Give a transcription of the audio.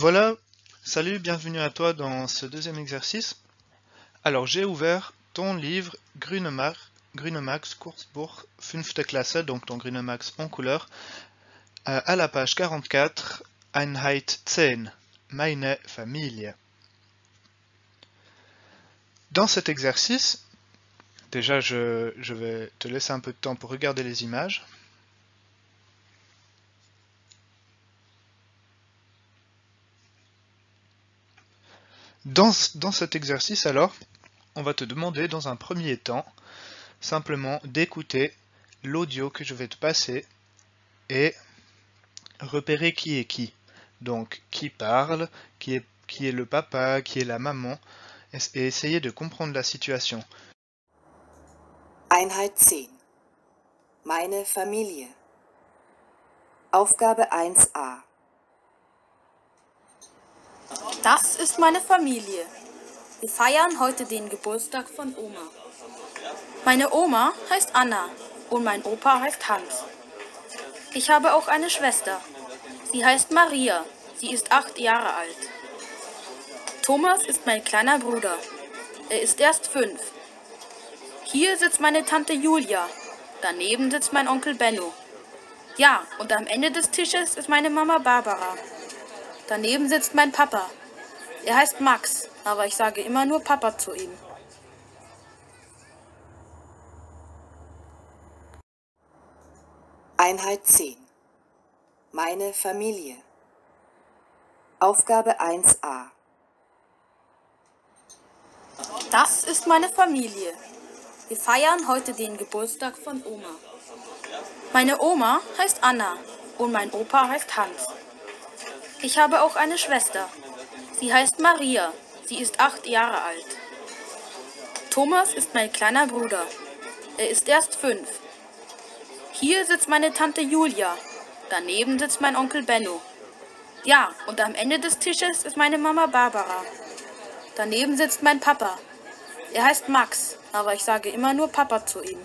Voilà, salut, bienvenue à toi dans ce deuxième exercice. Alors j'ai ouvert ton livre Grünemax, Grünemax Kurzbuch 5. Klasse, donc ton Grünemax en couleur, euh, à la page 44, Einheit 10, Meine Familie. Dans cet exercice, déjà je vais te laisser un peu de temps pour regarder les images. Dans, cet exercice alors, on va te demander dans un premier temps simplement d'écouter l'audio que je vais te passer et repérer qui est qui. Donc qui parle, qui est, le papa, qui est la maman, et, essayer de comprendre la situation. Einheit 10. Meine Familie. Aufgabe 1a. Das ist meine Familie. Wir feiern heute den Geburtstag von Oma. Meine Oma heißt Anna und mein Opa heißt Hans. Ich habe auch eine Schwester. Sie heißt Maria. Sie ist acht Jahre alt. Thomas ist mein kleiner Bruder. Er ist erst fünf. Hier sitzt meine Tante Julia. Daneben sitzt mein Onkel Benno. Ja, und am Ende des Tisches ist meine Mama Barbara. Daneben sitzt mein Papa. Er heißt Max, aber ich sage immer nur Papa zu ihm. Einheit 10. Meine Familie. Aufgabe 1a. Das ist meine Familie. Wir feiern heute den Geburtstag von Oma. Meine Oma heißt Anna und mein Opa heißt Hans. Ich habe auch eine Schwester. Sie heißt Maria. Sie ist acht Jahre alt. Thomas ist mein kleiner Bruder. Er ist erst fünf. Hier sitzt meine Tante Julia. Daneben sitzt mein Onkel Benno. Ja, und am Ende des Tisches ist meine Mama Barbara. Daneben sitzt mein Papa. Er heißt Max, aber ich sage immer nur Papa zu ihm.